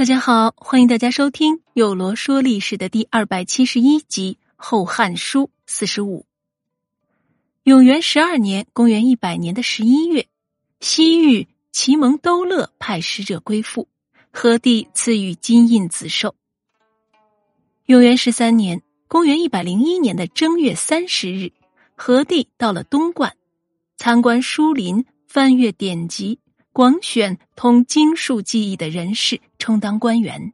大家好，欢迎大家收听《有罗说历史》的第二百七十一集《后汉书》四十五。永元十二年（公元一百年的十一月），西域齐蒙兜勒派使者归附，和帝赐予金印子绶。永元十三年（公元一百零一年的正月三十日），和帝到了东莞，参观书林，翻阅典籍。广选通经术技艺的人士充当官员。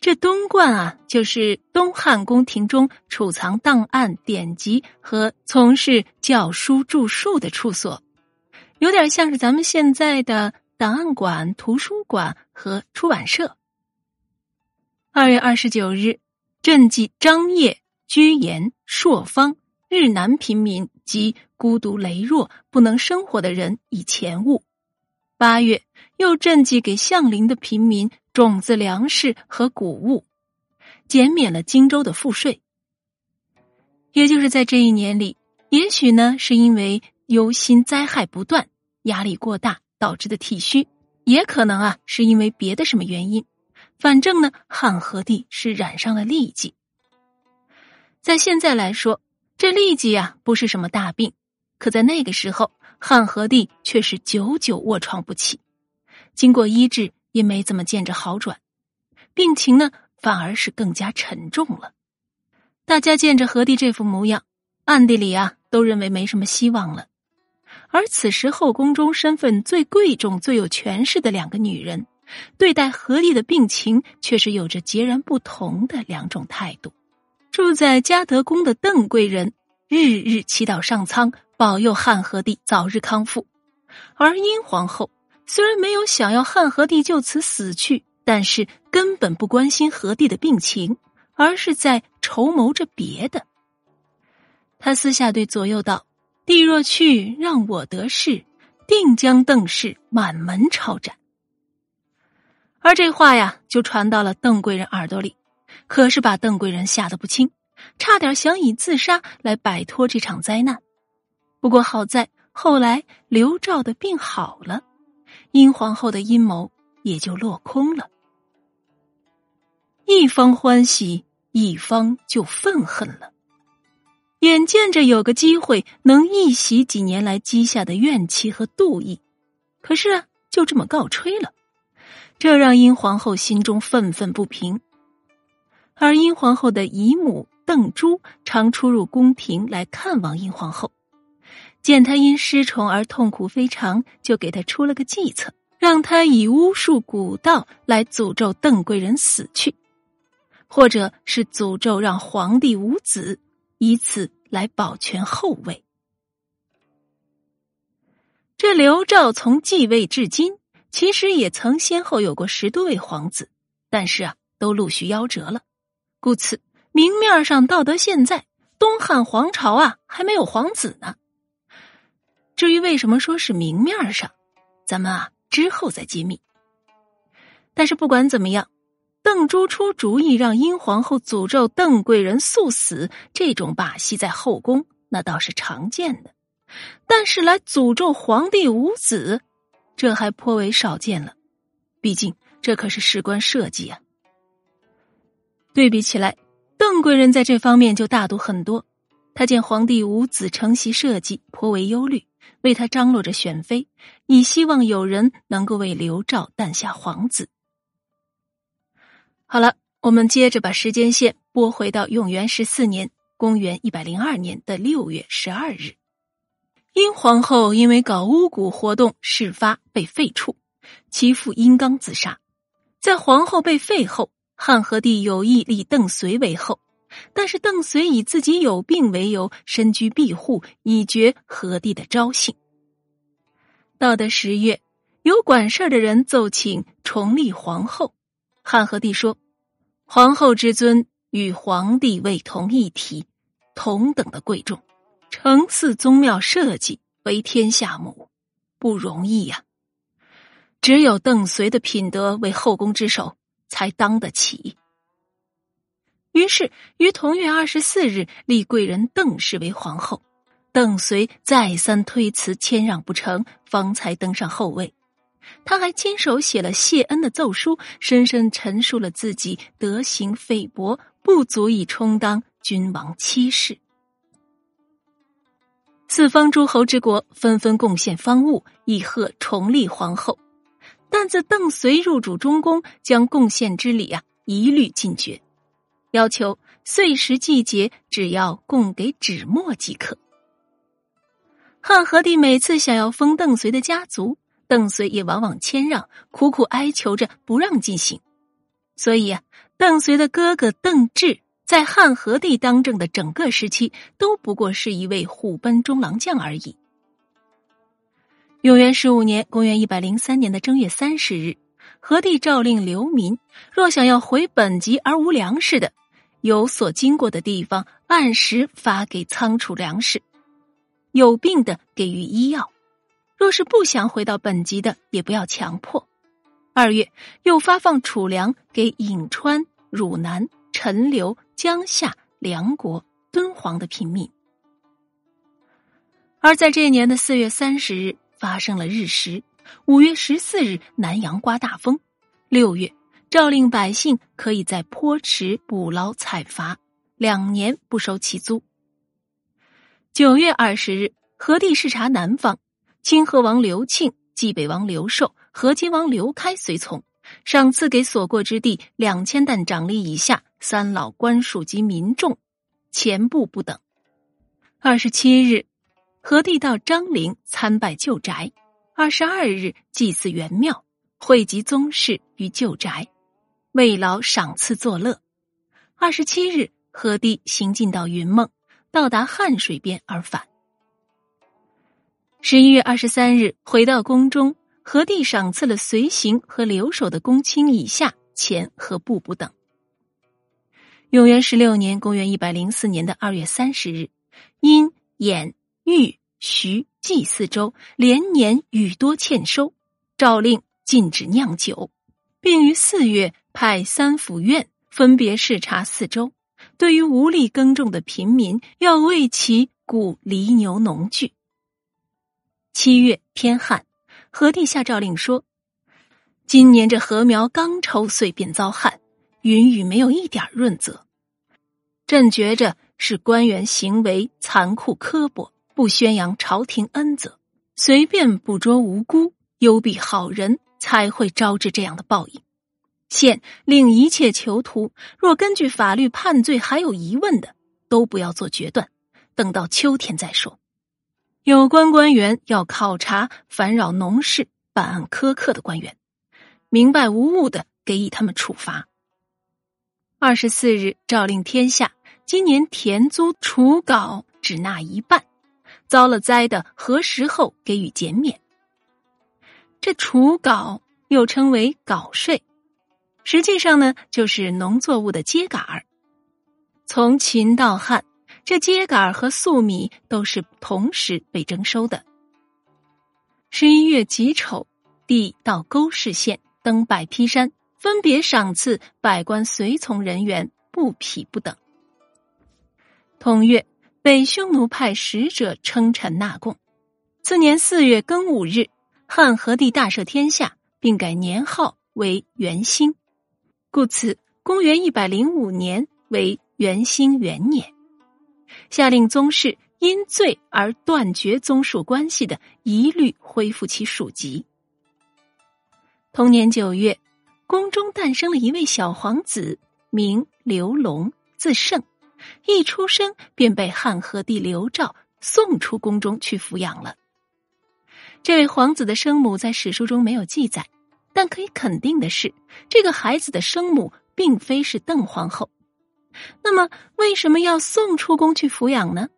这东观啊，就是东汉宫廷中储藏档案、典籍和从事教书著述的处所，有点像是咱们现在的档案馆、图书馆和出版社。二月二十九日，赈济张掖、居延、朔方、日南平民及孤独羸弱不能生活的人以钱物。八月，又赈济给相邻的平民种子、粮食和谷物，减免了荆州的赋税。也就是在这一年里，也许呢是因为忧心灾害不断、压力过大导致的体虚，也可能啊是因为别的什么原因。反正呢，汉和帝是染上了痢疾。在现在来说，这痢疾啊不是什么大病，可在那个时候。汉和帝却是久久卧床不起，经过医治也没怎么见着好转，病情呢反而是更加沉重了。大家见着和帝这副模样，暗地里啊都认为没什么希望了。而此时后宫中身份最贵重、最有权势的两个女人，对待和帝的病情却是有着截然不同的两种态度。住在嘉德宫的邓贵人日日祈祷上苍。保佑汉和帝早日康复，而殷皇后虽然没有想要汉和帝就此死去，但是根本不关心和帝的病情，而是在筹谋着别的。他私下对左右道：“帝若去，让我得势，定将邓氏满门抄斩。”而这话呀，就传到了邓贵人耳朵里，可是把邓贵人吓得不轻，差点想以自杀来摆脱这场灾难。不过好在后来刘照的病好了，殷皇后的阴谋也就落空了。一方欢喜，一方就愤恨了。眼见着有个机会能一洗几年来积下的怨气和妒意，可是啊，就这么告吹了，这让殷皇后心中愤愤不平。而殷皇后的姨母邓珠常出入宫廷来看望殷皇后。见他因失宠而痛苦非常，就给他出了个计策，让他以巫术蛊道来诅咒邓贵人死去，或者是诅咒让皇帝无子，以此来保全后位。这刘肇从继位至今，其实也曾先后有过十多位皇子，但是啊，都陆续夭折了，故此明面上到得现在，东汉皇朝啊还没有皇子呢。至于为什么说是明面上，咱们啊之后再揭秘。但是不管怎么样，邓珠出主意让殷皇后诅咒邓贵人速死，这种把戏在后宫那倒是常见的，但是来诅咒皇帝无子，这还颇为少见了。毕竟这可是事关社稷啊。对比起来，邓贵人在这方面就大度很多。他见皇帝无子承袭社稷，颇为忧虑。为他张罗着选妃，以希望有人能够为刘肇诞下皇子。好了，我们接着把时间线拨回到永元十四年（公元一百零二年的六月十二日），殷皇后因为搞巫蛊活动事发被废黜，其父殷刚自杀。在皇后被废后，汉和帝有意立邓绥为后。但是邓绥以自己有病为由，身居庇护，以绝何帝的招幸。到的十月，有管事儿的人奏请重立皇后。汉和帝说：“皇后之尊与皇帝为同一体，同等的贵重。承祀宗庙社稷为天下母，不容易呀。只有邓绥的品德为后宫之首，才当得起。”于是，于同月二十四日立贵人邓氏为皇后。邓绥再三推辞，谦让不成，方才登上后位。他还亲手写了谢恩的奏书，深深陈述了自己德行菲薄，不足以充当君王妻室。四方诸侯之国纷纷贡献方物，以贺重立皇后。但自邓绥入主中宫，将贡献之礼啊一律禁绝，要求岁时季节只要供给纸墨即可。汉和帝每次想要封邓绥的家族，邓绥也往往谦让，苦苦哀求着不让进行。所以啊，邓绥的哥哥邓志。在汉和帝当政的整个时期，都不过是一位虎贲中郎将而已。永元十五年（公元一百零三年的正月三十日），和帝诏令流民，若想要回本籍而无粮食的，有所经过的地方按时发给仓储粮食；有病的给予医药；若是不想回到本籍的，也不要强迫。二月，又发放储粮给颍川、汝南。陈留、江夏、梁国、敦煌的平民，而在这年的四月三十日发生了日食，五月十四日南阳刮大风，六月诏令百姓可以在坡池捕捞采伐，两年不收其租。九月二十日，何帝视察南方，清河王刘庆、冀北王刘寿、河津王刘开随从。赏赐给所过之地两千担长吏以下三老官属及民众，钱布不等。二十七日，何帝到张陵参拜旧宅。二十二日，祭祀元庙，汇集宗室于旧宅，慰劳赏赐作乐。二十七日，何帝行进到云梦，到达汉水边而返。十一月二十三日，回到宫中。何帝赏赐了随行和留守的公卿以下钱和布补等。永元十六年（公元一百零四年的二月三十日），因兖、豫、徐、冀四州连年雨多欠收，诏令禁止酿酒，并于四月派三府院分别视察四周，对于无力耕种的平民，要为其雇犁牛农具。七月天旱。何帝下诏令说：“今年这禾苗刚抽穗便遭旱，云雨没有一点润泽。朕觉着是官员行为残酷刻薄，不宣扬朝廷恩泽，随便捕捉无辜、幽闭好人，才会招致这样的报应。现令一切囚徒，若根据法律判罪还有疑问的，都不要做决断，等到秋天再说。”有关官员要考察烦扰农事、办案苛刻的官员，明白无误的给予他们处罚。二十四日诏令天下，今年田租除稿只纳一半，遭了灾的何时后给予减免。这除稿又称为稿税，实际上呢就是农作物的秸秆儿。从秦到汉。这秸秆儿和粟米都是同时被征收的。十一月己丑，帝到沟氏县登拜劈山，分别赏赐百官随从人员布匹不等。同月，北匈奴派使者称臣纳贡。次年四月庚午日，汉和帝大赦天下，并改年号为元兴，故此公元一百零五年为元兴元年。下令宗室因罪而断绝宗属关系的，一律恢复其属籍。同年九月，宫中诞生了一位小皇子，名刘龙，字胜。一出生便被汉和帝刘肇送出宫中去抚养了。这位皇子的生母在史书中没有记载，但可以肯定的是，这个孩子的生母并非是邓皇后。那么，为什么要送出宫去抚养呢？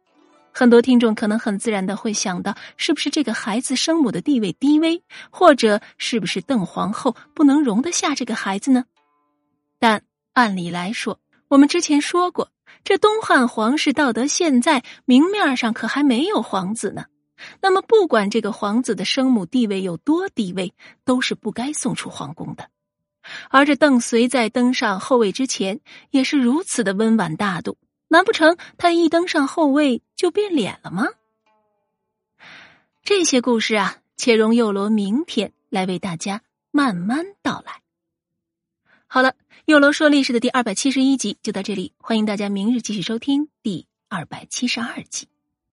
很多听众可能很自然的会想到，是不是这个孩子生母的地位低微，或者是不是邓皇后不能容得下这个孩子呢？但按理来说，我们之前说过，这东汉皇室到得现在，明面上可还没有皇子呢。那么，不管这个皇子的生母地位有多低微，都是不该送出皇宫的。而这邓绥在登上后位之前，也是如此的温婉大度。难不成他一登上后位就变脸了吗？这些故事啊，且容幼罗明天来为大家慢慢道来。好了，幼罗说历史的第二百七十一集就到这里，欢迎大家明日继续收听第二百七十二集。